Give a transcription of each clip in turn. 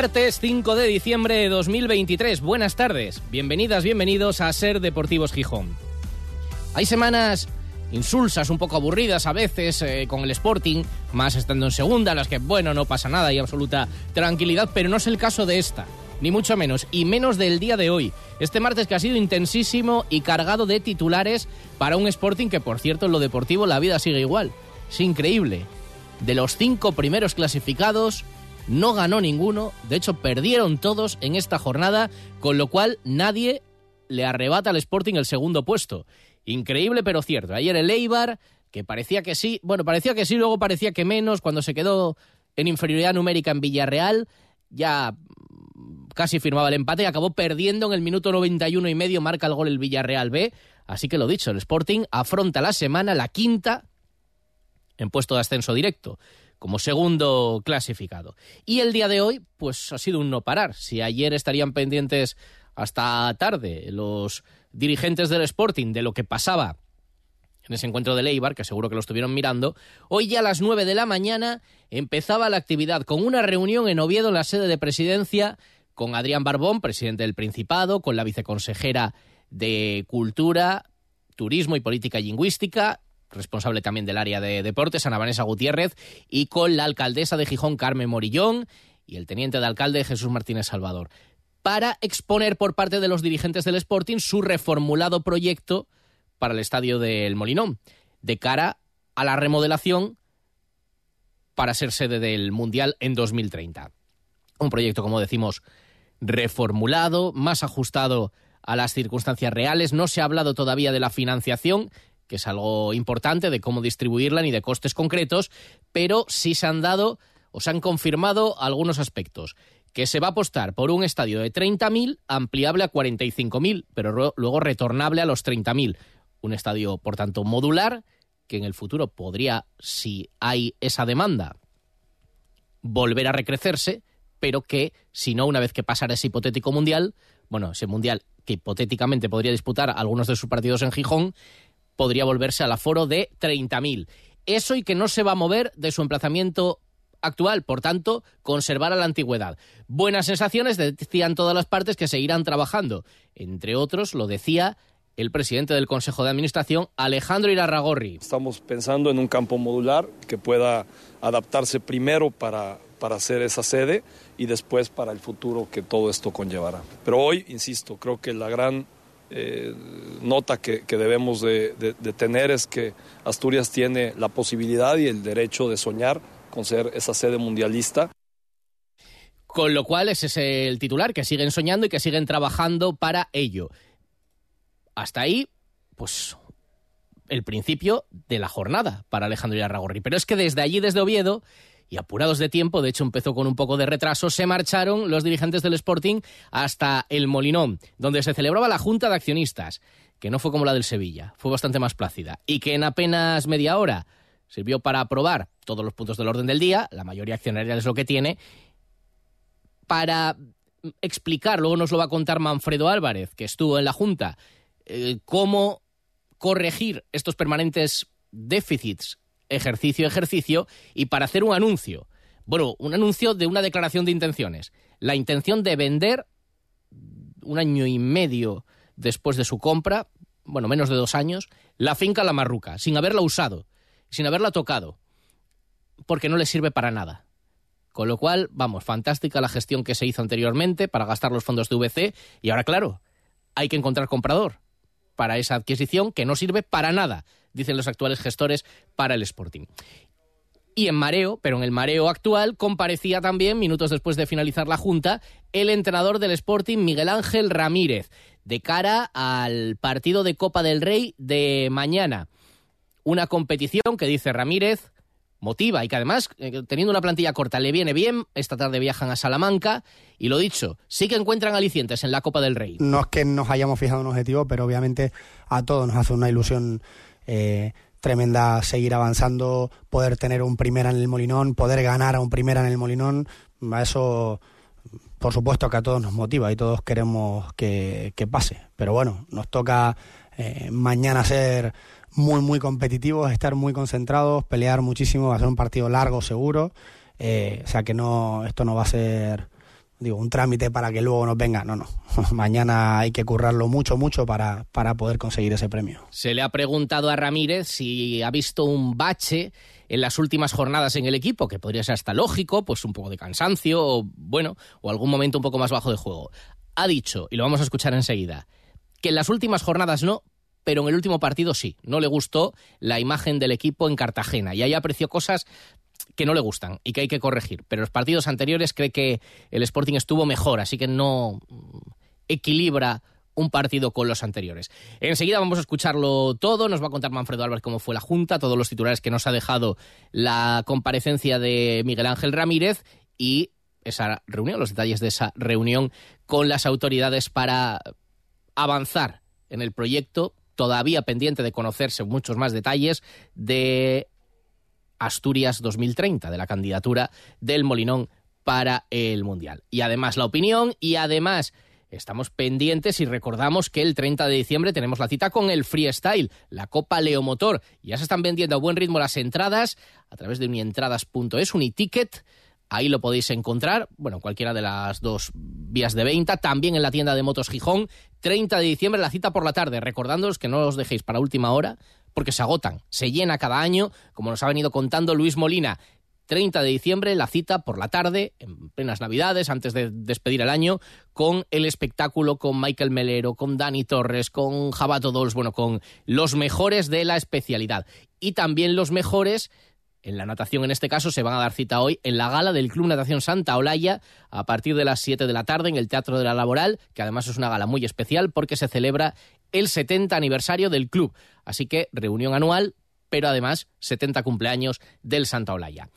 Martes 5 de diciembre de 2023. Buenas tardes. Bienvenidas, bienvenidos a Ser Deportivos Gijón. Hay semanas insulsas, un poco aburridas a veces eh, con el Sporting, más estando en segunda, las que, bueno, no pasa nada y absoluta tranquilidad, pero no es el caso de esta, ni mucho menos, y menos del día de hoy. Este martes que ha sido intensísimo y cargado de titulares para un Sporting que, por cierto, en lo deportivo la vida sigue igual. Es increíble. De los cinco primeros clasificados, no ganó ninguno, de hecho perdieron todos en esta jornada, con lo cual nadie le arrebata al Sporting el segundo puesto. Increíble pero cierto. Ayer el Eibar, que parecía que sí, bueno, parecía que sí, luego parecía que menos, cuando se quedó en inferioridad numérica en Villarreal, ya casi firmaba el empate y acabó perdiendo en el minuto 91 y medio, marca el gol el Villarreal B. Así que lo dicho, el Sporting afronta la semana, la quinta, en puesto de ascenso directo como segundo clasificado. Y el día de hoy, pues ha sido un no parar. Si ayer estarían pendientes hasta tarde los dirigentes del Sporting de lo que pasaba en ese encuentro de Leibar, que seguro que lo estuvieron mirando, hoy ya a las 9 de la mañana empezaba la actividad con una reunión en Oviedo en la sede de presidencia con Adrián Barbón, presidente del Principado, con la viceconsejera de Cultura, Turismo y Política Lingüística, responsable también del área de deportes, Ana Vanessa Gutiérrez, y con la alcaldesa de Gijón, Carmen Morillón, y el teniente de alcalde, Jesús Martínez Salvador, para exponer por parte de los dirigentes del Sporting su reformulado proyecto para el estadio del Molinón, de cara a la remodelación para ser sede del Mundial en 2030. Un proyecto, como decimos, reformulado, más ajustado a las circunstancias reales. No se ha hablado todavía de la financiación, que es algo importante, de cómo distribuirla ni de costes concretos, pero sí se han dado o se han confirmado algunos aspectos. Que se va a apostar por un estadio de 30.000 ampliable a 45.000, pero luego retornable a los 30.000. Un estadio, por tanto, modular, que en el futuro podría, si hay esa demanda, volver a recrecerse, pero que, si no, una vez que pasara ese hipotético mundial, bueno, ese mundial que hipotéticamente podría disputar algunos de sus partidos en Gijón, podría volverse al aforo de 30.000. Eso y que no se va a mover de su emplazamiento actual, por tanto, conservar a la antigüedad. Buenas sensaciones, decían todas las partes que seguirán trabajando. Entre otros, lo decía el presidente del Consejo de Administración, Alejandro Irarragorri. Estamos pensando en un campo modular que pueda adaptarse primero para, para hacer esa sede y después para el futuro que todo esto conllevará. Pero hoy, insisto, creo que la gran eh, nota que, debemos de, tener es que Asturias tiene la posibilidad y el derecho de soñar con ser esa sede mundialista. Con lo cual ese es el titular, que siguen soñando y que siguen trabajando para ello. Hasta ahí, pues el principio de la jornada para Alejandro Irarragorri. Pero es que desde allí, desde Oviedo, y apurados de tiempo, de hecho empezó con un poco de retraso, se marcharon los dirigentes del Sporting hasta el Molinón, donde se celebraba la Junta de Accionistas, que no fue como la del Sevilla, fue bastante más plácida, y que en apenas media hora sirvió para aprobar todos los puntos del orden del día, la mayoría accionaria es lo que tiene, para explicar, luego nos lo va a contar Manfredo Álvarez, que estuvo en la Junta, eh, cómo corregir estos permanentes déficits ejercicio ejercicio y para hacer un anuncio. Bueno, un anuncio de una declaración de intenciones. La intención de vender un año y medio después de su compra, bueno, menos de dos años, la finca La Marruca, sin haberla usado, sin haberla tocado, porque no le sirve para nada. Con lo cual, vamos, fantástica la gestión que se hizo anteriormente para gastar los fondos de VC y ahora, claro, hay que encontrar comprador para esa adquisición que no sirve para nada dicen los actuales gestores para el Sporting. Y en mareo, pero en el mareo actual, comparecía también, minutos después de finalizar la Junta, el entrenador del Sporting, Miguel Ángel Ramírez, de cara al partido de Copa del Rey de mañana. Una competición que, dice Ramírez, motiva y que además, eh, teniendo una plantilla corta, le viene bien. Esta tarde viajan a Salamanca y lo dicho, sí que encuentran alicientes en la Copa del Rey. No es que nos hayamos fijado un objetivo, pero obviamente a todos nos hace una ilusión eh, tremenda seguir avanzando, poder tener un primera en el Molinón, poder ganar a un primera en el Molinón. Eso, por supuesto, que a todos nos motiva y todos queremos que, que pase. Pero bueno, nos toca eh, mañana ser muy, muy competitivos, estar muy concentrados, pelear muchísimo, va a ser un partido largo, seguro. Eh, o sea que no, esto no va a ser digo, un trámite para que luego nos venga. No, no. Mañana hay que currarlo mucho, mucho para, para poder conseguir ese premio. Se le ha preguntado a Ramírez si ha visto un bache en las últimas jornadas en el equipo, que podría ser hasta lógico, pues un poco de cansancio, o bueno, o algún momento un poco más bajo de juego. Ha dicho, y lo vamos a escuchar enseguida, que en las últimas jornadas no, pero en el último partido sí. No le gustó la imagen del equipo en Cartagena y ahí apreció cosas que no le gustan y que hay que corregir. Pero los partidos anteriores cree que el Sporting estuvo mejor, así que no equilibra un partido con los anteriores. Enseguida vamos a escucharlo todo, nos va a contar Manfredo Álvarez cómo fue la Junta, todos los titulares que nos ha dejado la comparecencia de Miguel Ángel Ramírez y esa reunión, los detalles de esa reunión con las autoridades para avanzar en el proyecto, todavía pendiente de conocerse muchos más detalles de Asturias 2030, de la candidatura del Molinón para el Mundial. Y además la opinión y además estamos pendientes y recordamos que el 30 de diciembre tenemos la cita con el Freestyle, la Copa Leomotor. Ya se están vendiendo a buen ritmo las entradas a través de unientradas.es, uniticket. Ahí lo podéis encontrar, bueno, cualquiera de las dos vías de venta, también en la tienda de Motos Gijón, 30 de diciembre, la cita por la tarde. Recordándoos que no os dejéis para última hora, porque se agotan. Se llena cada año, como nos ha venido contando Luis Molina. 30 de diciembre, la cita por la tarde, en plenas Navidades, antes de despedir el año, con el espectáculo con Michael Melero, con Dani Torres, con Jabato Dols, bueno, con los mejores de la especialidad. Y también los mejores en la natación en este caso se van a dar cita hoy en la gala del Club Natación Santa Olaya a partir de las 7 de la tarde en el Teatro de la Laboral, que además es una gala muy especial porque se celebra el 70 aniversario del club. Así que reunión anual, pero además 70 cumpleaños del Santa Olaya.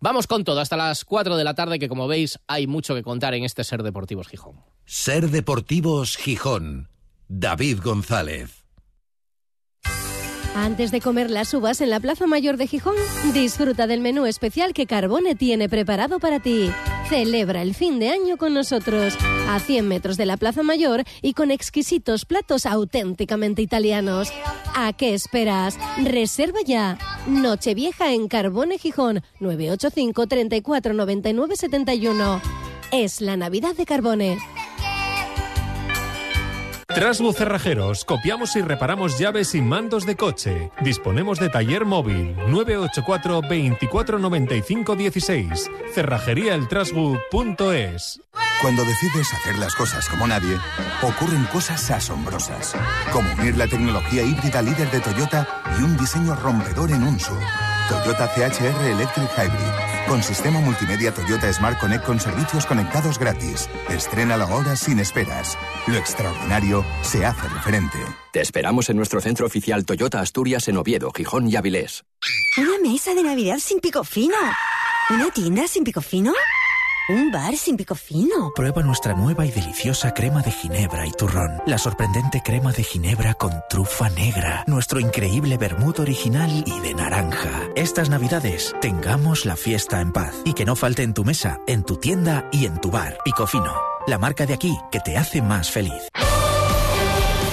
Vamos con todo hasta las 4 de la tarde, que como veis hay mucho que contar en este Ser Deportivos Gijón. Ser Deportivos Gijón. David González. Antes de comer las uvas en la Plaza Mayor de Gijón, disfruta del menú especial que Carbone tiene preparado para ti. Celebra el fin de año con nosotros, a 100 metros de la Plaza Mayor y con exquisitos platos auténticamente italianos. ¿A qué esperas? Reserva ya. Nochevieja en Carbone Gijón, 985 34 99 71. Es la Navidad de Carbone. Trasbu Cerrajeros, copiamos y reparamos llaves y mandos de coche. Disponemos de taller móvil 984 24 95 16. Cerrajeríaeltrasbu.es. Cuando decides hacer las cosas como nadie, ocurren cosas asombrosas, como unir la tecnología híbrida líder de Toyota y un diseño rompedor en un SUV. Toyota CHR Electric Hybrid, con sistema multimedia Toyota Smart Connect con servicios conectados gratis. Estrena la hora sin esperas. Lo extraordinario se hace referente. Te esperamos en nuestro centro oficial Toyota Asturias en Oviedo, Gijón y Avilés. Una mesa de Navidad sin pico fino. Una tienda sin pico fino. Un bar sin pico fino. Prueba nuestra nueva y deliciosa crema de ginebra y turrón. La sorprendente crema de ginebra con trufa negra. Nuestro increíble vermut original y de naranja. Estas navidades, tengamos la fiesta en paz. Y que no falte en tu mesa, en tu tienda y en tu bar. Pico fino. La marca de aquí que te hace más feliz.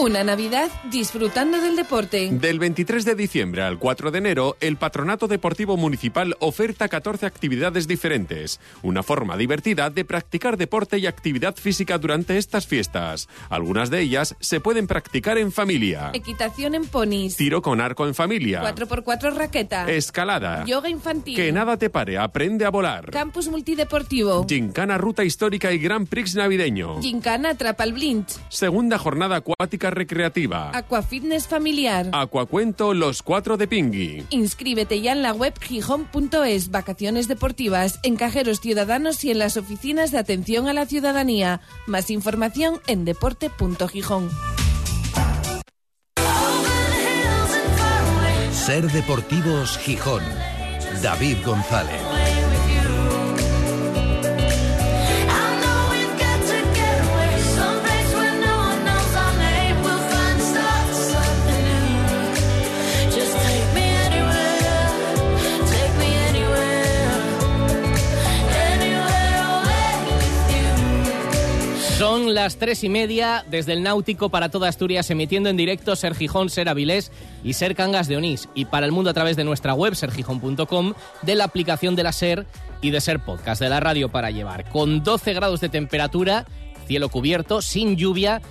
Una Navidad disfrutando del deporte. Del 23 de diciembre al 4 de enero, el Patronato Deportivo Municipal oferta 14 actividades diferentes. Una forma divertida de practicar deporte y actividad física durante estas fiestas. Algunas de ellas se pueden practicar en familia. Equitación en ponis. Tiro con arco en familia. 4x4 raqueta. Escalada. Yoga infantil. Que nada te pare, aprende a volar. Campus multideportivo. Gincana Ruta Histórica y Gran Prix Navideño. Gincana Atrapa el Blinch. Segunda jornada acuática recreativa. Aquafitness familiar. Acuacuento Los Cuatro de Pingui. Inscríbete ya en la web gijón.es, vacaciones deportivas, en cajeros ciudadanos y en las oficinas de atención a la ciudadanía. Más información en deporte.gijón. Ser Deportivos Gijón. David González. Las tres y media desde el Náutico para toda Asturias, emitiendo en directo Ser Gijón, Ser Avilés y Ser Cangas de Onís. Y para el mundo a través de nuestra web, sergijón.com, de la aplicación de la Ser y de Ser Podcast, de la radio para llevar. Con 12 grados de temperatura, cielo cubierto, sin lluvia.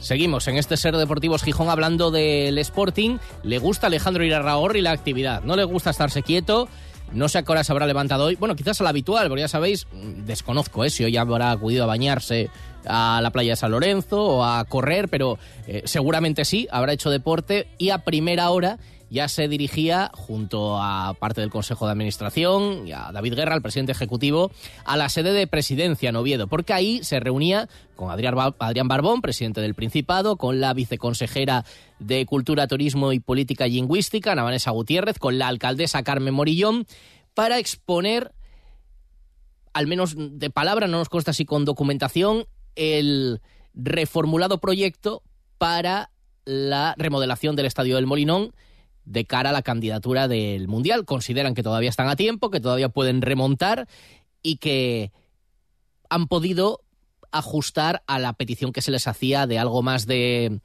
Seguimos en este Ser Deportivos Gijón hablando del Sporting. Le gusta Alejandro Irarragorri la actividad, no le gusta estarse quieto. No sé a qué hora se habrá levantado hoy. Bueno, quizás a la habitual, porque ya sabéis, desconozco ¿eh? si hoy habrá acudido a bañarse a la playa de San Lorenzo o a correr, pero eh, seguramente sí, habrá hecho deporte y a primera hora ya se dirigía junto a parte del Consejo de Administración y a David Guerra, el presidente ejecutivo, a la sede de presidencia en Oviedo, porque ahí se reunía con Adrián, Barbón, presidente del Principado, con la viceconsejera de Cultura, Turismo y Política Lingüística, Ana Vanessa Gutiérrez, con la alcaldesa Carmen Morillón, para exponer, al menos de palabra, no nos consta si con documentación, el reformulado proyecto para la remodelación del Estadio del Molinón de cara a la candidatura del Mundial. Consideran que todavía están a tiempo, que todavía pueden remontar y que han podido ajustar a la petición que se les hacía de algo más de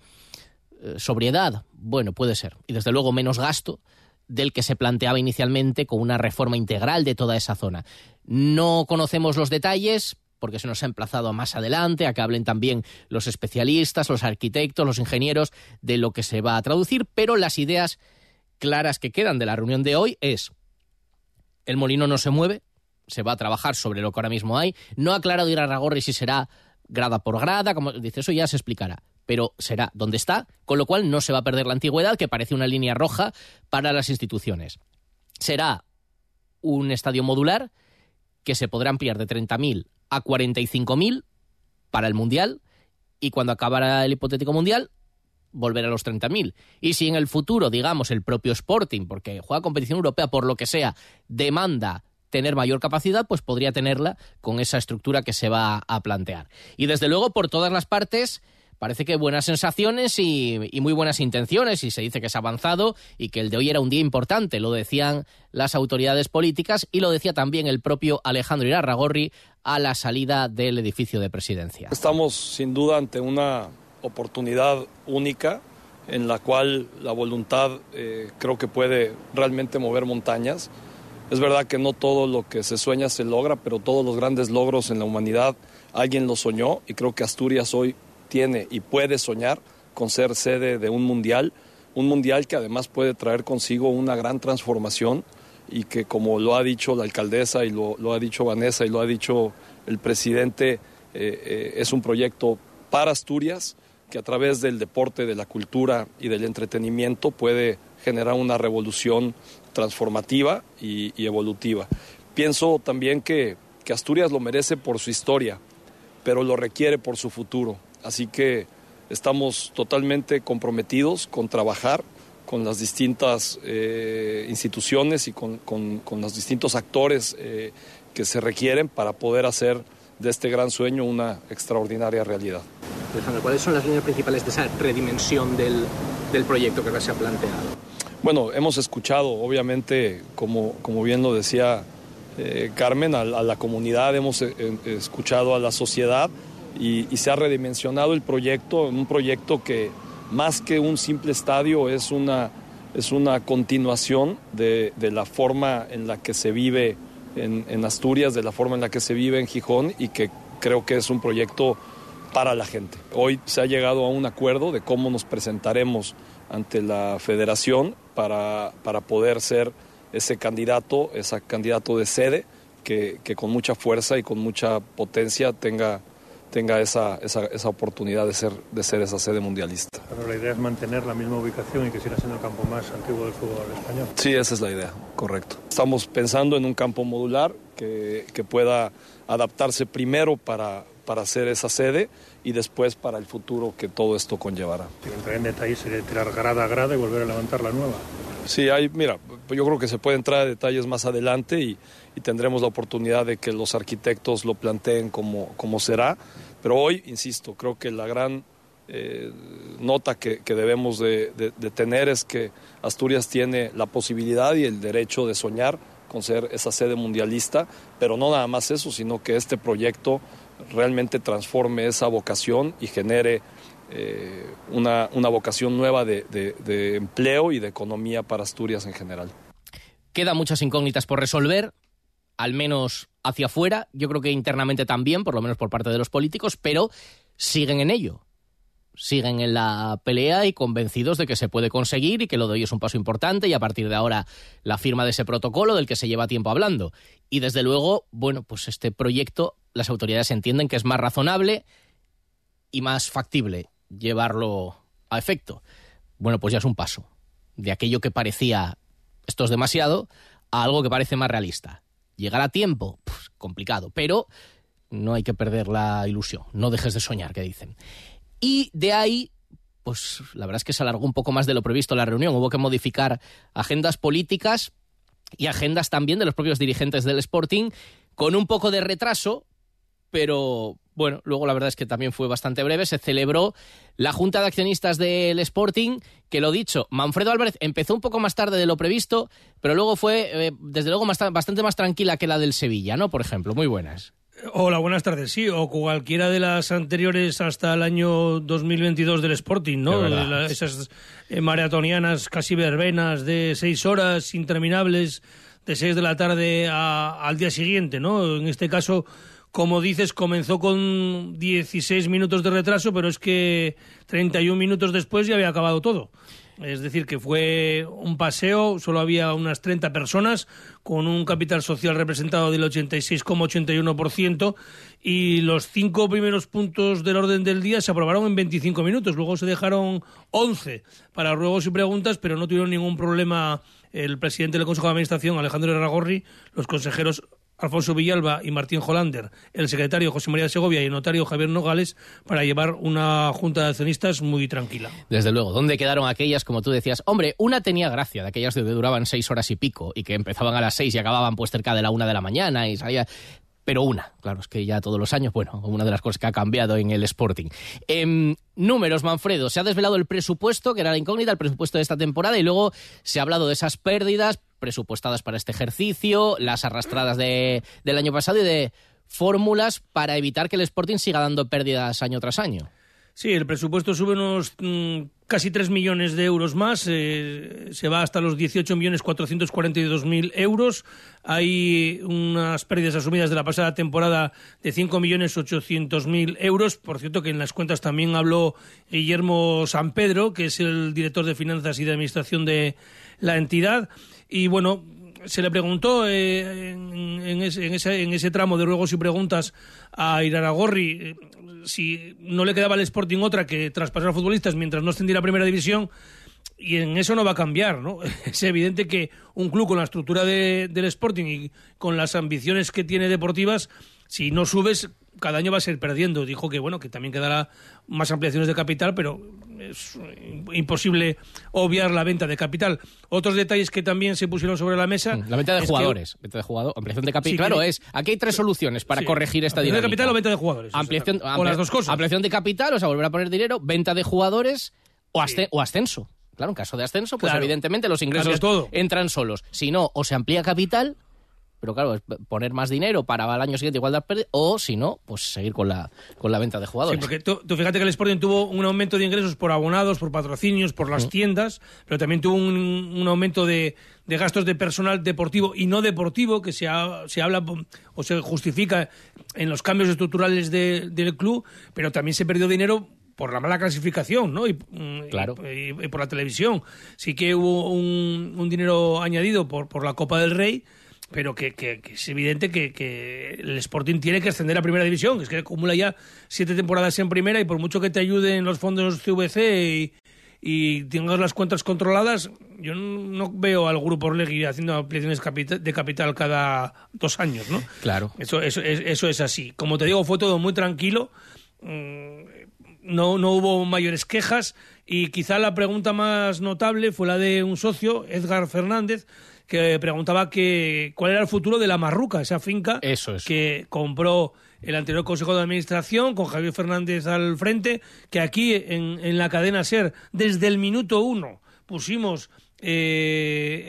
eh, sobriedad. Bueno, puede ser. Y desde luego menos gasto del que se planteaba inicialmente con una reforma integral de toda esa zona. No conocemos los detalles, porque se nos ha emplazado más adelante a que hablen también los especialistas, los arquitectos, los ingenieros de lo que se va a traducir, pero las ideas claras que quedan de la reunión de hoy es el molino no se mueve, se va a trabajar sobre lo que ahora mismo hay, no ha aclarado Irarragorri si será grada por grada, como dice, eso ya se explicará, pero será donde está, con lo cual no se va a perder la antigüedad, que parece una línea roja para las instituciones. Será un estadio modular que se podrá ampliar de 30.000 a 45.000 para el Mundial y cuando acabara el hipotético Mundial volver a los 30.000. Y si en el futuro, digamos, el propio Sporting, porque juega competición europea por lo que sea, demanda tener mayor capacidad, pues podría tenerla con esa estructura que se va a plantear. Y desde luego, por todas las partes, parece que buenas sensaciones y, muy buenas intenciones y se dice que es avanzado y que el de hoy era un día importante, lo decían las autoridades políticas y lo decía también el propio Alejandro Irarragorri a la salida del edificio de presidencia. Estamos sin duda ante una oportunidad única en la cual la voluntad eh, creo que puede realmente mover montañas. Es verdad que no todo lo que se sueña se logra, pero todos los grandes logros en la humanidad alguien los soñó y creo que Asturias hoy tiene y puede soñar con ser sede de un mundial, un mundial que además puede traer consigo una gran transformación y que como lo ha dicho la alcaldesa y lo, ha dicho Vanessa y lo ha dicho el presidente, eh, eh, es un proyecto para Asturias que a través del deporte, de la cultura y del entretenimiento puede generar una revolución transformativa y, evolutiva. Pienso también que, que Asturias lo merece por su historia, pero lo requiere por su futuro. Así que estamos totalmente comprometidos con trabajar con las distintas eh, instituciones y con, los distintos actores eh, que se requieren para poder hacer de este gran sueño una extraordinaria realidad. Alejandro, ¿cuáles son las líneas principales de esa redimensión del, proyecto que ahora se ha planteado? Bueno, hemos escuchado, obviamente, como, como bien lo decía eh, Carmen, a, la comunidad, hemos escuchado a la sociedad y, se ha redimensionado el proyecto, un proyecto que más que un simple estadio es una, es una continuación de, la forma en la que se vive en, Asturias, de la forma en la que se vive en Gijón y que creo que es un proyecto para la gente. Hoy se ha llegado a un acuerdo de cómo nos presentaremos ante la federación para, para poder ser ese candidato, ese candidato de sede que, que con mucha fuerza y con mucha potencia tenga tenga esa, esa, esa, oportunidad de ser, de ser esa sede mundialista. Pero la idea es mantener la misma ubicación y que siga siendo el campo más antiguo del fútbol español. Sí, esa es la idea, correcto. Estamos pensando en un campo modular que, que pueda adaptarse primero para, para hacer esa sede y después para el futuro que todo esto conllevará. Entrar en detalle sería tirar grada a grada y volver a levantar la nueva. Sí, hay, mira, yo creo que se puede entrar a detalles más adelante y, tendremos la oportunidad de que los arquitectos lo planteen como, como será. Pero hoy, insisto, creo que la gran eh, nota que, debemos de, de, de, tener es que Asturias tiene la posibilidad y el derecho de soñar con ser esa sede mundialista, pero no nada más eso, sino que este proyecto realmente transforme esa vocación y genere eh, una, una, vocación nueva de, de, de, empleo y de economía para Asturias en general. Quedan muchas incógnitas por resolver, al menos hacia afuera, yo creo que internamente también, por lo menos por parte de los políticos, pero siguen en ello. Siguen en la pelea y convencidos de que se puede conseguir y que lo de hoy es un paso importante y a partir de ahora la firma de ese protocolo del que se lleva tiempo hablando. Y desde luego, bueno, pues este proyecto las autoridades entienden que es más razonable y más factible llevarlo a efecto. Bueno, pues ya es un paso de aquello que parecía esto es demasiado a algo que parece más realista. Llegar a tiempo, pues, complicado, pero no hay que perder la ilusión, no dejes de soñar, que dicen. Y de ahí, pues la verdad es que se alargó un poco más de lo previsto la reunión, hubo que modificar agendas políticas y agendas también de los propios dirigentes del Sporting, con un poco de retraso, pero bueno, luego la verdad es que también fue bastante breve. Se celebró la Junta de Accionistas del Sporting, que lo dicho, Manfredo Álvarez empezó un poco más tarde de lo previsto, pero luego fue, eh, desde luego, más, bastante más tranquila que la del Sevilla, ¿no? Por ejemplo, muy buenas. Hola, buenas tardes. Sí, o cualquiera de las anteriores hasta el año 2022 del Sporting, ¿no? La, esas eh, maratonianas casi verbenas de seis horas interminables, de seis de la tarde a, al día siguiente, ¿no? En este caso como dices, comenzó con 16 minutos de retraso, pero es que 31 minutos después ya había acabado todo. Es decir, que fue un paseo, solo había unas 30 personas, con un capital social representado del 86,81%, y los cinco primeros puntos del orden del día se aprobaron en 25 minutos. Luego se dejaron 11 para ruegos y preguntas, pero no tuvieron ningún problema el presidente del Consejo de Administración, Alejandro Erragorri, los consejeros Alfonso Villalba y Martín Jolander, el secretario José María Segovia y el notario Javier Nogales para llevar una junta de accionistas muy tranquila. Desde luego, ¿dónde quedaron aquellas, como tú decías? Hombre, una tenía gracia, de aquellas que duraban seis horas y pico y que empezaban a las seis y acababan pues cerca de la una de la mañana y salía pero una. Claro, es que ya todos los años, bueno, una de las cosas que ha cambiado en el Sporting. Eh, números, Manfredo, se ha desvelado el presupuesto, que era la incógnita, el presupuesto de esta temporada, y luego se ha hablado de esas pérdidas presupuestadas para este ejercicio, las arrastradas de, del año pasado y de fórmulas para evitar que el Sporting siga dando pérdidas año tras año. Sí, el presupuesto sube unos mmm, casi 3 millones de euros más, eh, se va hasta los 18.442.000 euros. Hay unas pérdidas asumidas de la pasada temporada de 5.800.000 euros. Por cierto, que en las cuentas también habló Guillermo San Pedro, que es el director de Finanzas y de Administración de la entidad. Y bueno, se le preguntó eh, en, ese, en, ese, en, ese, tramo de ruegos y preguntas a Iraragorri eh, si no le quedaba al Sporting otra que traspasar a futbolistas mientras no ascendiera a primera división y en eso no va a cambiar, ¿no? Es evidente que un club con la estructura de, del Sporting y con las ambiciones que tiene deportivas, si no subes, cada año va a ser perdiendo. Dijo que, bueno, que también quedará más ampliaciones de capital, pero es imposible obviar la venta de capital. Otros detalles que también se pusieron sobre la mesa. La venta de jugadores. Que... Venta de jugador, ampliación de capital. Sí, claro, que... es. Aquí hay tres soluciones para sí, corregir esta dinámica. de capital o venta de jugadores. Ampliación, o, las dos cosas. Ampliación de capital, o sea, volver a poner dinero, venta de jugadores o, asce o ascenso. Claro, en caso de ascenso, pues claro. evidentemente los ingresos entran solos. Si no, o se amplía capital pero claro, es poner más dinero para el año siguiente igual de pérdida, o si no, pues seguir con la, con la venta de jugadores. Sí, porque tú, tú, fíjate que el Sporting tuvo un aumento de ingresos por abonados, por patrocinios, por las mm. tiendas, pero también tuvo un, un aumento de, de, gastos de personal deportivo y no deportivo, que se, ha, se habla o se justifica en los cambios estructurales de, del club, pero también se perdió dinero por la mala clasificación, ¿no? Y, claro. y, y por la televisión. Sí que hubo un, un dinero añadido por, por la Copa del Rey, pero que, que- que es evidente que, que el Sporting tiene que ascender a primera división, que es que acumula ya siete temporadas en primera y por mucho que te ayuden los fondos CVC y, y tengas las cuentas controladas, yo no veo al grupo Orlegui haciendo ampliaciones de capital cada dos años, ¿no? Claro. Eso, eso, es- eso es así. Como te digo, fue todo muy tranquilo. Mm, No, no hubo mayores quejas y quizá la pregunta más notable fue la de un socio, Edgar Fernández, que preguntaba que cuál era el futuro de la Marruca, esa finca que compró el anterior Consejo de Administración con Javier Fernández al frente, que aquí en, en la cadena SER desde el minuto uno pusimos eh,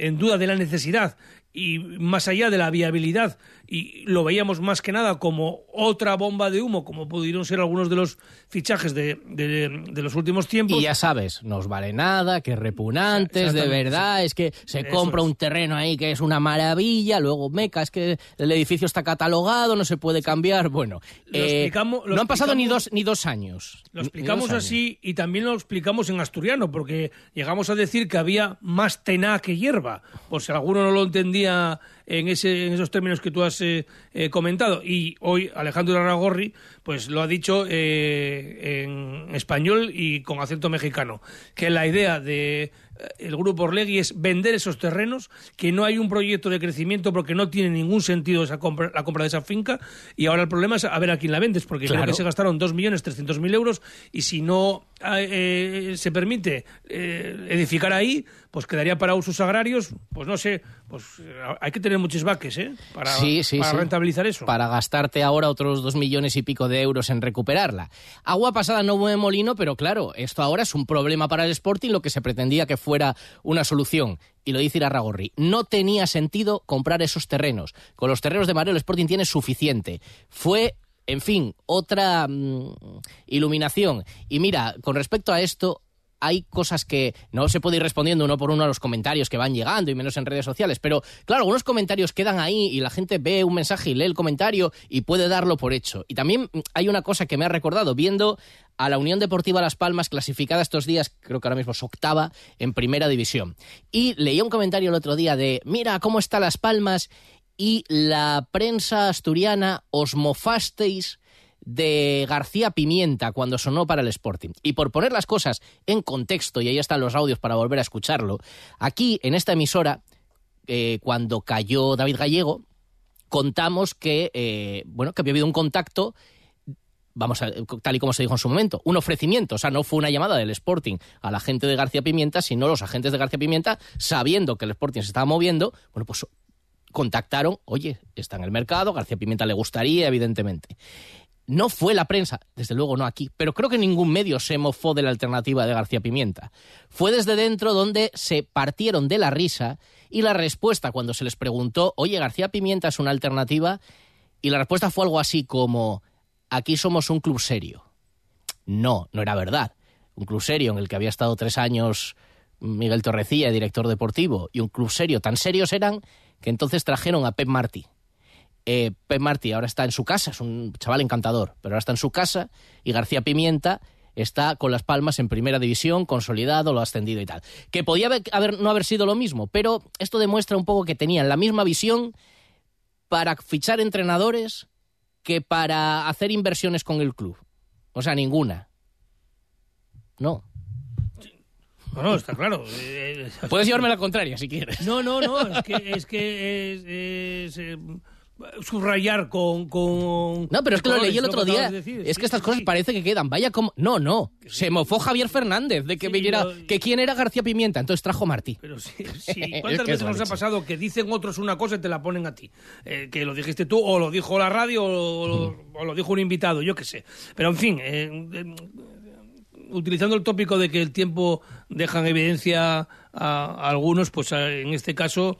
eh, en duda de la necesidad y más allá de la viabilidad y lo veíamos más que nada como otra bomba de humo como pudieron ser algunos de los fichajes de, de- de los últimos tiempos Y ya sabes, no os vale nada, que repugnantes, de verdad, es que se Eso compra es. un terreno ahí que es una maravilla, luego meca, es que el edificio está catalogado, no se puede cambiar. Bueno, Lo eh, explicamos- lo no han pasado ni dos, ni dos años. Lo explicamos años. así y también lo explicamos en asturiano, porque llegamos a decir que había más tená que hierba, por si alguno no lo entendía en, ese, en esos términos que tú has eh, eh, comentado. Y hoy Alejandro Aragorri pues lo ha dicho eh, en español y con acento mexicano, que la idea de eh, el grupo Orlegui es vender esos terrenos, que no hay un proyecto de crecimiento porque no tiene ningún sentido esa compra, la compra de esa finca y ahora el problema es a ver a quién la vendes, porque creo Claro. que se gastaron 2.300.000 euros y si no eh, se permite eh, edificar ahí, pues quedaría para usos agrarios, pues no sé, pues eh, hay que tener muchos vaques, ¿eh? Para, Sí, sí, para sí. rentabilizar eso. Para gastarte ahora otros dos millones y pico de euros en recuperarla. Agua pasada no mueve molino, pero claro, esto ahora es un problema para el Sporting, lo que se pretendía que fuera una solución. Y lo dice Irarragorri, no tenía sentido comprar esos terrenos. Con los terrenos de Mareo el Sporting tiene suficiente. Fue en fin, otra mm, iluminación. Y mira, con respecto a esto, hay cosas que no se puede ir respondiendo uno por uno a los comentarios que van llegando y menos en redes sociales, pero claro, algunos comentarios quedan ahí y la gente ve un mensaje y lee el comentario y puede darlo por hecho. Y también mm, hay una cosa que me ha recordado, viendo a la Unión Deportiva Las Palmas clasificada estos días, creo que ahora mismo es octava, en primera división. Y leía un comentario el otro día de, mira cómo está Las Palmas y la prensa asturiana os mofasteis de García Pimienta cuando sonó para el Sporting. Y por poner las cosas en contexto, y ahí están los audios para volver a escucharlo, aquí en esta emisora, eh, cuando cayó David Gallego, contamos que, eh, bueno, que había habido un contacto vamos a, tal y como se dijo en su momento, un ofrecimiento, o sea, no fue una llamada del Sporting a la gente de García Pimienta, sino los agentes de García Pimienta, sabiendo que el Sporting se estaba moviendo, bueno, pues contactaron, oye, está en el mercado, García Pimienta le gustaría, evidentemente. No fue la prensa, desde luego no aquí, pero creo que ningún medio se mofó de la alternativa de García Pimienta. Fue desde dentro donde se partieron de la risa y la respuesta cuando se les preguntó, oye, García Pimienta es una alternativa, y la respuesta fue algo así como, aquí somos un club serio. No, no era verdad. Un club serio en el que había estado tres años Miguel Torrecilla, director deportivo, y un club serio, tan serios eran que entonces trajeron a Pep Martí. Eh, Pep Martí ahora está en su casa, es un chaval encantador, pero ahora está en su casa y García Pimienta está con las palmas en primera división, consolidado, lo ha ascendido y tal. Que podía haber, no haber sido lo mismo, pero esto demuestra un poco que tenían la misma visión para fichar entrenadores que para hacer inversiones con el club. O sea, ninguna. No. No, no, está claro. Eh, eh, Puedes llevarme la contraria si quieres. No, no, no, es que es, que es, es, eh, subrayar con, con... No, pero es que lo leí el otro día. decir. Es que estas cosas parece que quedan. Vaya como. No, no. Se mofó Javier Fernández de que viniera. Que quién era García Pimienta. Entonces trajo Martí. Pero sí, ¿Cuántas veces nos ha pasado que dicen otros una cosa y te la ponen a ti? Eh, que lo dijiste tú, o lo dijo la radio, o, lo- o lo dijo un invitado, yo qué sé. Pero en fin, eh, eh, utilizando el tópico de que el tiempo deja en evidencia a, a algunos, pues a- en este caso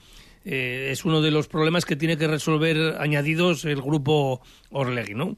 eh, es uno de los problemas que tiene que resolver añadidos el grupo Orlegui, ¿no?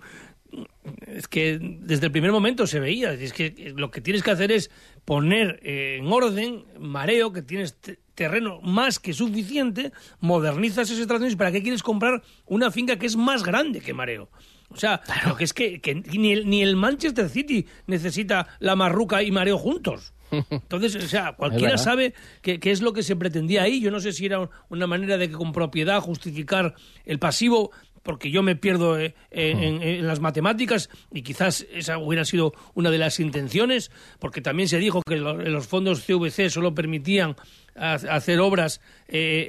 Es que desde el primer momento se veía, es que lo que tienes que hacer es poner eh, en orden Mareo, que tienes te- terreno más que suficiente, modernizas esas instalaciones, ¿para qué quieres comprar una finca que es más grande que Mareo? O sea, lo que es que, que ni, el, ni el Manchester City necesita la Marruca y Mareo juntos. Entonces, o sea, cualquiera sabe qué es lo que se pretendía ahí. Yo no sé si era una manera de que con propiedad justificar el pasivo, porque yo me pierdo eh, eh, en, en las matemáticas y quizás esa hubiera sido una de las intenciones, porque también se dijo que lo- los fondos CVC solo permitían ha- hacer obras eh,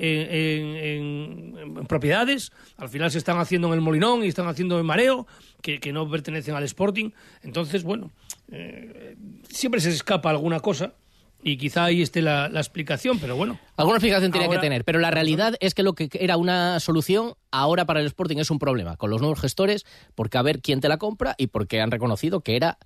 en, en- en propiedades, al final se están haciendo en el Molinón y están haciendo en Mareo, que, que no pertenecen al Sporting. Entonces, bueno, eh, siempre se escapa alguna cosa y quizá ahí esté la, la explicación, pero bueno. Alguna explicación tenía Ahora- que tener, pero la realidad es que lo que era una solución ahora para el Sporting es un problema con los nuevos gestores, porque a ver quién te la compra y porque han reconocido que era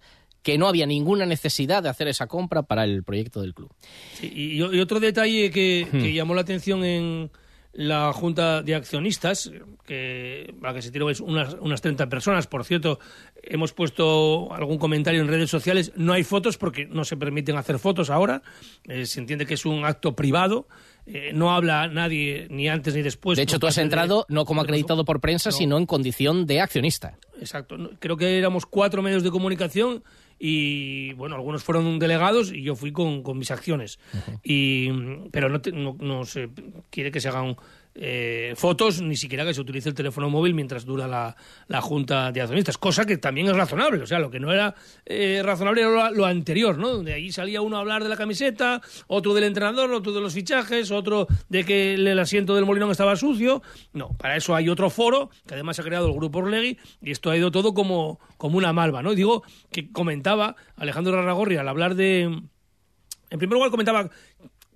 que no había ninguna necesidad de hacer esa compra para el proyecto del club. Sí, y, y otro detalle que, Hmm. que llamó la atención en la Junta de Accionistas, que, a la que se tiró es unas, unas 30 personas, por cierto, hemos puesto algún comentario en redes sociales, no hay fotos porque no se permiten hacer fotos ahora, eh, se entiende que es un acto privado, eh, no habla nadie ni antes ni después. de hecho, tú has de- entrado no como acreditado por prensa, No. sino en condición de accionista. Exacto. Creo que éramos cuatro medios de comunicación y, bueno, algunos fueron delegados y yo fui con, con mis acciones. y, pero no, te- no, no se quiere que se hagan eh, fotos, ni siquiera que se utilice el teléfono móvil mientras dura la, la junta de accionistas, cosa que también es razonable. O sea, lo que no era eh, razonable era lo, anterior, ¿no? Donde ahí salía uno a hablar de la camiseta, otro del entrenador, otro de los fichajes, otro de que el, asiento del Molinón estaba sucio. No, para eso hay otro foro, que además ha creado el Grupo Orlegui, y esto ha ido todo como, como una malva, ¿no? Digo que comentaba Alejandro Rarragorri al hablar de... En primer lugar comentaba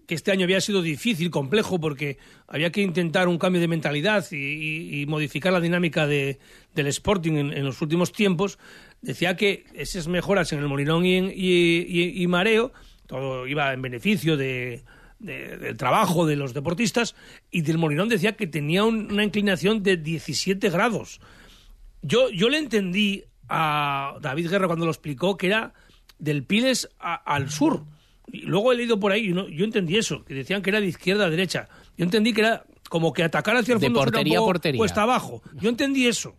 que este año había sido difícil, complejo, porque había que intentar un cambio de mentalidad y, modificar la dinámica de- del Sporting en, en los últimos tiempos. Decía que esas mejoras en el Molinón y, Mareo, todo iba en beneficio de, de- del trabajo de los deportistas, y del Molinón decía que tenía un- una inclinación de 17 grados. Yo, yo le entendí a David Guerra cuando lo explicó que era del Piles al sur. Y luego he leído por ahí, y no- yo entendí eso, que decían que era de izquierda a derecha. Yo entendí que era como que atacar hacia el De fondo un portería poco portería. cuesta abajo. Yo entendí eso.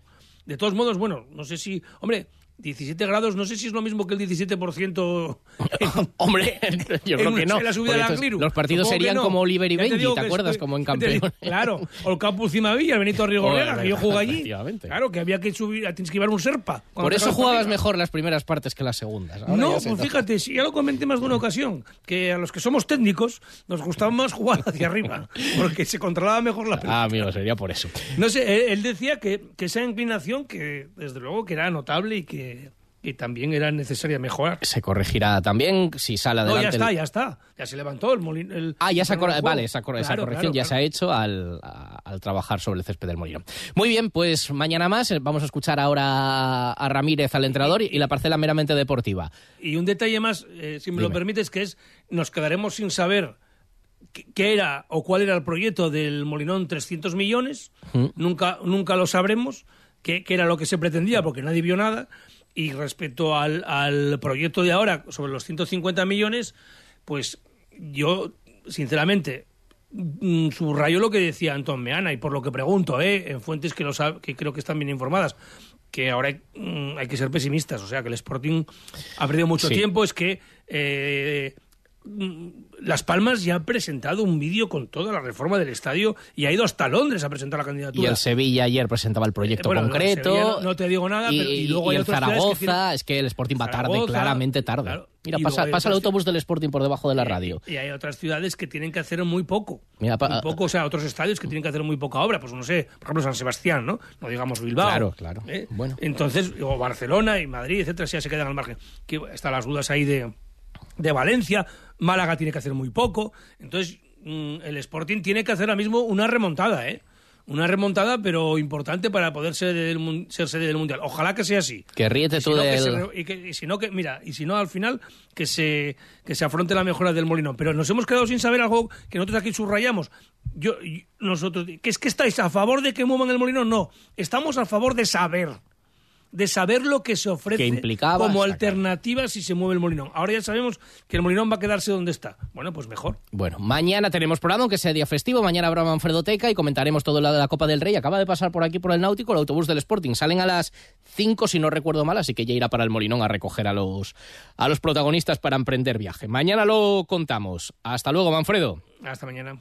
De todos modos, bueno, no sé si... Hombre, 17 grados, no sé si es lo mismo que el 17%... Hombre, yo creo en- que no. en la subida estos- Angliru. los partidos Supongo serían no. como Oliver y te Benji, ¿te acuerdas? Como en campeones. Claro, o el Campus Cimavilla, el Benito Joder, que yo jugué allí. Claro, que había que subir, tienes que llevar un serpa. Por eso jugabas mejor las primeras partes que las segundas. Ahora No, pues fíjate, sí, ya lo comenté más de una ocasión, que a los que somos técnicos nos gustaba más jugar hacia arriba, porque se controlaba mejor la pelota. Ah, amigo, sería por eso. No sé, él, él decía que, que esa inclinación, que desde luego que era notable y que, que también era necesaria mejorar. Se corregirá también si sale No, adelante. ya el- está, ya está. Ya se levantó el molino. el- Ah, ya se cor- vale, esa, cor- esa Claro, corrección claro, ya claro. se ha hecho al, trabajar sobre el césped del Molino. Muy bien, pues mañana más eh, vamos a escuchar ahora a Ramírez, al entrenador, y, y la parcela meramente deportiva. Y un detalle más, eh, si me lo permites, que es, nos quedaremos sin saber qué, era o cuál era el proyecto del Molinón 300 millones. Nunca, nunca lo sabremos qué, qué era lo que se pretendía, porque nadie vio nada. Y respecto al, al proyecto de ahora, sobre los 150 millones, pues yo, sinceramente, mm, subrayo lo que decía Antón Meana y por lo que pregunto, ¿eh? en fuentes que, lo sab- que creo que están bien informadas, que ahora hay, mm, hay que ser pesimistas, o sea, que el Sporting ha perdido mucho Sí. tiempo, es que eh, Las Palmas ya ha presentado un vídeo con toda la reforma del estadio y ha ido hasta Londres a presentar la candidatura. Y el Sevilla ayer presentaba el proyecto Eh, bueno, concreto. no- no te digo nada, y, pero- y luego hay el que Zaragoza, tienen- es que el Sporting va tarde, Zaragoza, claramente tarde. claro. Mira, pasa, pasa el autobús del Sporting por debajo de la radio. Y hay otras ciudades que tienen que hacer muy poco. Mira, muy poco, o sea, otros estadios que tienen que hacer muy poca obra. Pues no sé, por ejemplo, San Sebastián, ¿no? No digamos Bilbao. Claro, claro. ¿eh? Bueno. Entonces, o Barcelona y Madrid, etcétera, sí, ya se quedan al margen. Que están las dudas ahí de, de Valencia. Málaga tiene que hacer muy poco. Entonces, mm, el Sporting tiene que hacer ahora mismo una remontada, ¿eh? Una remontada, pero importante para poder ser, del mun- ser sede del Mundial. Ojalá que sea así. Que ríete Y si tú que se y, que- y si no, que, mira, y si no, al final, que se, que se afronte la mejora del Molinón. Pero nos hemos quedado sin saber algo que nosotros aquí subrayamos. Yo, y nosotros, que es que estáis a favor de que muevan el Molinón. No, estamos a favor de saber. De saber lo que se ofrece Que como alternativa si se mueve el Molinón. Ahora ya sabemos que el Molinón va a quedarse donde está. Bueno, pues mejor. Bueno, mañana tenemos programa, aunque sea día festivo. Mañana habrá Manfredo Teca y comentaremos todo lo de la Copa del Rey. Acaba de pasar por aquí por el Náutico el autobús del Sporting. Salen a las 5, si no recuerdo mal, así que ya irá para el Molinón a recoger a los, a los protagonistas para emprender viaje. Mañana lo contamos. Hasta luego, Manfredo. Hasta mañana.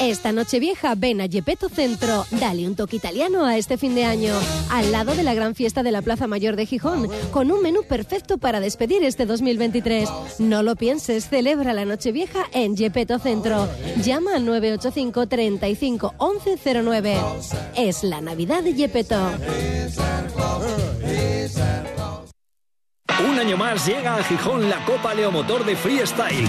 Esta noche vieja ven a Gepetto Centro. Dale un toque italiano a este fin de año. Al lado de la gran fiesta de la Plaza Mayor de Gijón, con un menú perfecto para despedir este 2023. No lo pienses, celebra la noche vieja en Gepetto Centro. Llama al 985 35 1109. Es la Navidad de Gepetto. Un año más llega a Gijón la Copa Leomotor de Freestyle.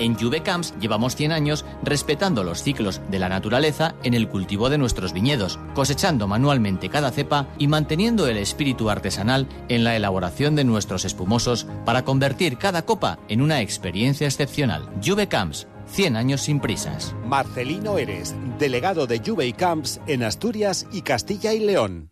En Juvecamps llevamos 100 años respetando los ciclos de la naturaleza en el cultivo de nuestros viñedos, cosechando manualmente cada cepa y manteniendo el espíritu artesanal en la elaboración de nuestros espumosos para convertir cada copa en una experiencia excepcional. Juvecamps, 100 años sin prisas. Marcelino Eres, delegado de Juve Camps en Asturias y Castilla y León.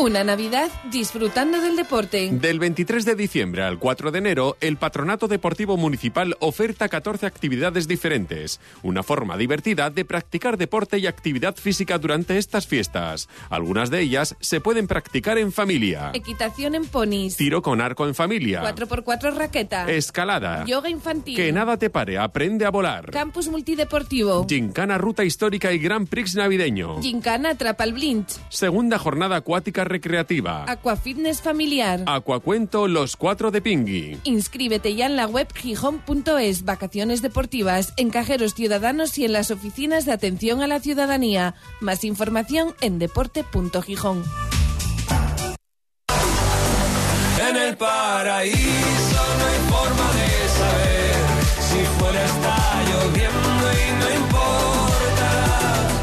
Una Navidad disfrutando del deporte. Del 23 de diciembre al 4 de enero, el Patronato Deportivo Municipal oferta 14 actividades diferentes, una forma divertida de practicar deporte y actividad física durante estas fiestas. Algunas de ellas se pueden practicar en familia. Equitación en ponis. Tiro con arco en familia. 4x4 raqueta. Escalada. Yoga infantil. Que nada te pare, aprende a volar. Campus multideportivo. Gincana Ruta Histórica y Gran Prix Navideño. Gincana Blinch. Segunda jornada acuática recreativa. Aquafitness familiar. Acuacuento Los Cuatro de Pingui. Inscríbete ya en la web gijón.es, vacaciones deportivas, en cajeros ciudadanos y en las oficinas de atención a la ciudadanía. Más información en deporte.gijón. En el paraíso no hay forma de saber si fuera está lloviendo y no importa.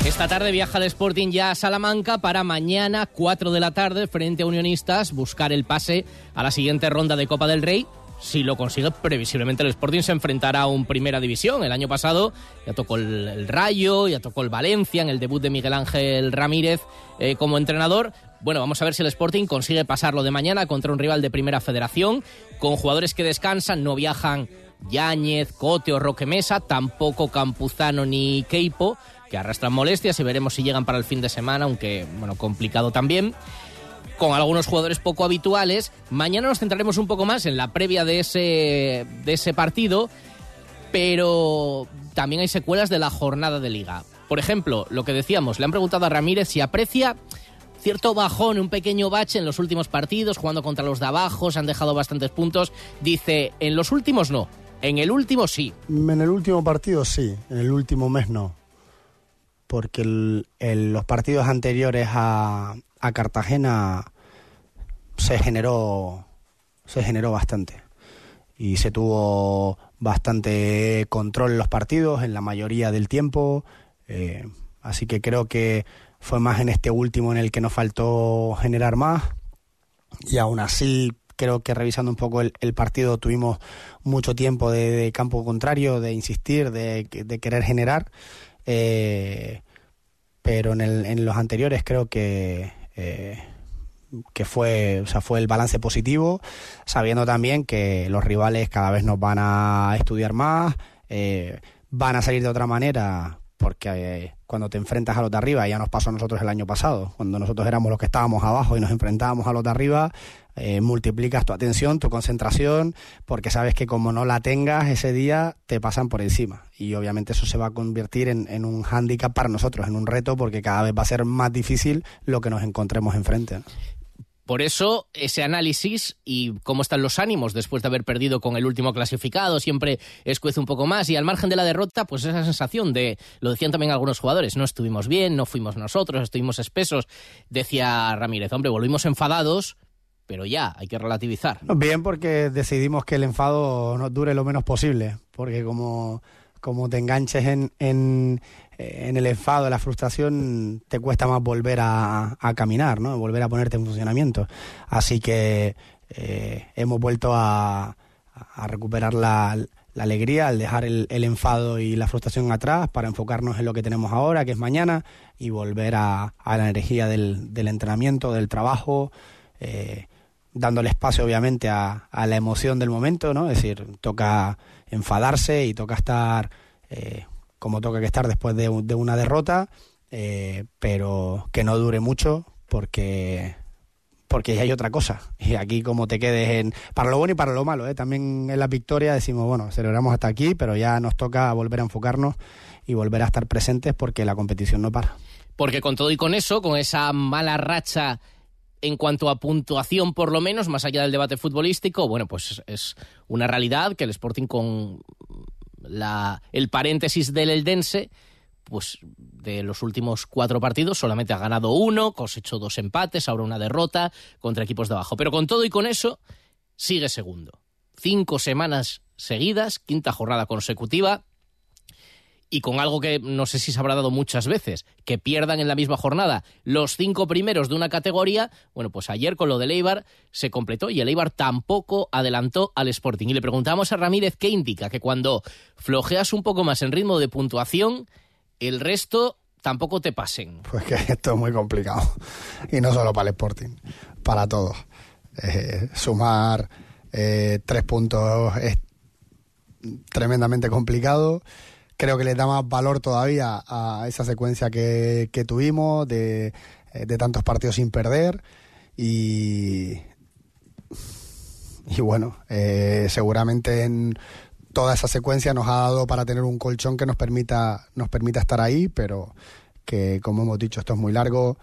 Esta tarde viaja el Sporting ya a Salamanca para mañana, 4 de la tarde, frente a Unionistas, buscar el pase a la siguiente ronda de Copa del Rey. Si lo consigue, previsiblemente el Sporting se enfrentará a un Primera División. El año pasado ya tocó el, Rayo, ya tocó el Valencia en el debut de Miguel Ángel Ramírez eh, como entrenador. Bueno, vamos a ver si el Sporting consigue pasarlo de mañana contra un rival de Primera Federación, con jugadores que descansan, no viajan Yáñez, Cote o Roque Mesa, tampoco Campuzano ni Keipo, que arrastran molestias y veremos si llegan para el fin de semana, aunque, bueno, complicado también con algunos jugadores poco habituales. Mañana nos centraremos un poco más en la previa de ese, de ese partido, pero también hay secuelas de la jornada de liga. Por ejemplo, lo que decíamos, le han preguntado a Ramírez si aprecia cierto bajón, un pequeño bache en los últimos partidos, jugando contra los de abajo, se han dejado bastantes puntos. Dice, en los últimos no, en el último sí. En el último partido sí, en el último mes no. Porque el- los partidos anteriores a, a Cartagena se generó, se generó bastante. Y se tuvo bastante control en los partidos en la mayoría del tiempo. eh, así que creo que fue más en este último en el que nos faltó generar más. Y aún así, creo que revisando un poco el, partido tuvimos mucho tiempo de, campo contrario, de insistir, de querer generar. Eh, pero en, el- en los anteriores creo que eh, que fue, o sea, fue el balance positivo, sabiendo también que los rivales cada vez nos van a estudiar más, eh, van a salir de otra manera, porque eh, cuando te enfrentas a los de arriba, ya nos pasó a nosotros el año pasado, cuando nosotros éramos los que estábamos abajo y nos enfrentábamos a los de arriba, eh, multiplicas tu atención, tu concentración, porque sabes que como no la tengas ese día, te pasan por encima. Y obviamente eso se va a convertir en, un hándicap para nosotros, en un reto, porque cada vez va a ser más difícil lo que nos encontremos enfrente. Por eso, ese análisis y cómo están los ánimos después de haber perdido con el último clasificado siempre escuece un poco más. Y al margen de la derrota, pues esa sensación de, lo decían también algunos jugadores, no estuvimos bien, no fuimos nosotros, estuvimos espesos. Decía Ramírez, hombre, volvimos enfadados, pero ya, hay que relativizar. Bien, porque decidimos que el enfado nos dure lo menos posible, porque como, como te enganches en, en, el enfado, la frustración, te cuesta más volver a, a, caminar, ¿no? Volver a ponerte en funcionamiento. Así que eh, hemos vuelto a, recuperar la, alegría al dejar el, el, enfado y la frustración atrás para enfocarnos en lo que tenemos ahora, que es mañana, y volver a, a la energía del, del, entrenamiento, del trabajo. Eh, dándole espacio obviamente a, a, la emoción del momento, ¿no? Es decir, toca enfadarse y toca estar eh, como toca que estar después de, de una derrota, eh, pero que no dure mucho porque porque ya hay otra cosa. Y aquí como te quedes en... Para lo bueno y para lo malo, ¿eh? también en la victoria decimos, bueno, celebramos hasta aquí, pero ya nos toca volver a enfocarnos y volver a estar presentes porque la competición no para. Porque con todo y con eso, con esa mala racha en cuanto a puntuación, por lo menos, más allá del debate futbolístico, bueno, pues es una realidad que el Sporting con el paréntesis del Eldense, pues de los últimos cuatro partidos solamente ha ganado uno, cosechó dos empates, ahora una derrota contra equipos de abajo. Pero con todo y con eso, sigue segundo. Cinco semanas seguidas, quinta jornada consecutiva, y con algo que no sé si se habrá dado muchas veces, que pierdan en la misma jornada los cinco primeros de una categoría, bueno, pues ayer con lo del Eibar se completó y el Eibar tampoco adelantó al Sporting. Y le preguntamos a Ramírez qué indica que cuando flojeas un poco más en ritmo de puntuación, el resto tampoco te pasen. Pues que esto es muy complicado. Y no solo para el Sporting, para todos. Eh, sumar eh, tres puntos es tremendamente complicado creo que le da más valor todavía a esa secuencia que, tuvimos de, de, tantos partidos sin perder. Y, y bueno, eh, seguramente en toda esa secuencia nos ha dado para tener un colchón que nos permita, nos permita estar ahí, pero que como hemos dicho esto es muy largo,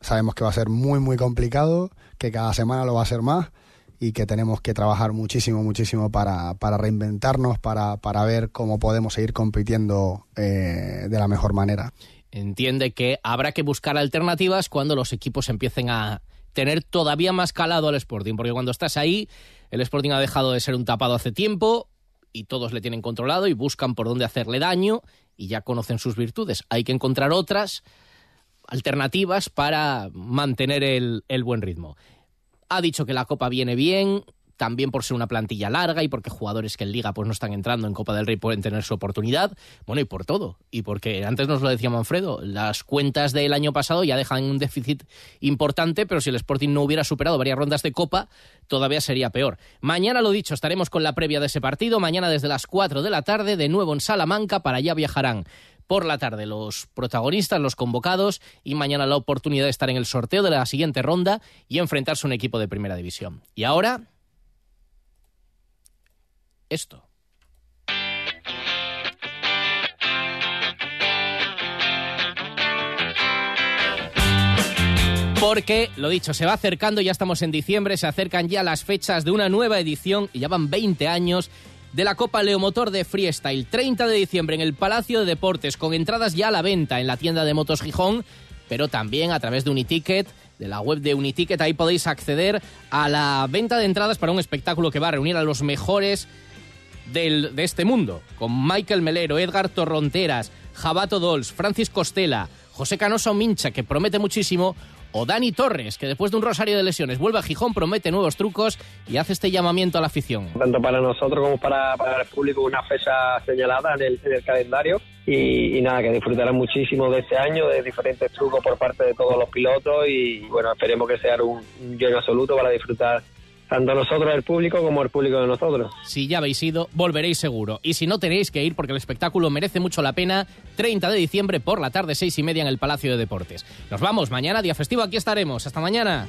sabemos que va a ser muy muy complicado, que cada semana lo va a ser más y que tenemos que trabajar muchísimo, muchísimo para, para reinventarnos, para, para, ver cómo podemos seguir compitiendo eh, de la mejor manera. Entiende que habrá que buscar alternativas cuando los equipos empiecen a tener todavía más calado al Sporting, porque cuando estás ahí, el Sporting ha dejado de ser un tapado hace tiempo y todos le tienen controlado y buscan por dónde hacerle daño y ya conocen sus virtudes. Hay que encontrar otras alternativas para mantener el, el buen ritmo. Ha dicho que la Copa viene bien, también por ser una plantilla larga y porque jugadores que en Liga pues no están entrando en Copa del Rey pueden tener su oportunidad. Bueno, y por todo. Y porque antes nos lo decía Manfredo, las cuentas del año pasado ya dejan un déficit importante, pero si el Sporting no hubiera superado varias rondas de Copa, todavía sería peor. Mañana, lo dicho, estaremos con la previa de ese partido. Mañana desde las 4 de la tarde, de nuevo en Salamanca, para allá viajarán por la tarde los protagonistas, los convocados y mañana la oportunidad de estar en el sorteo de la siguiente ronda y enfrentarse a un equipo de primera división. Y ahora, esto. Porque, lo dicho, se va acercando, ya estamos en diciembre, se acercan ya las fechas de una nueva edición y ya van 20 años de la Copa Leomotor de Freestyle. 30 de diciembre en el Palacio de Deportes, con entradas ya a la venta en la tienda de Motos Gijón, pero también a través de Uniticket, de la web de Uniticket. Ahí podéis acceder a la venta de entradas para un espectáculo que va a reunir a los mejores del, de este mundo, con Michael Melero, Edgar Torronteras, Jabato Dols, Francis Costela, José Canoso Mincha, que promete muchísimo, o Dani Torres, que después de un rosario de lesiones vuelve a Gijón, promete nuevos trucos y hace este llamamiento a la afición. tanto para nosotros como para, para el público una fecha señalada en el, en el calendario y, y nada, que disfrutarán muchísimo de este año, de diferentes trucos por parte de todos los pilotos y bueno, esperemos que sea un, un lleno absoluto para disfrutar tanto nosotros el público como el público de nosotros. Si ya habéis ido, volveréis seguro. Y si no tenéis que ir porque el espectáculo merece mucho la pena, 30 de diciembre por la tarde, seis y media en el Palacio de Deportes. Nos vamos, mañana, día festivo, aquí estaremos. Hasta mañana.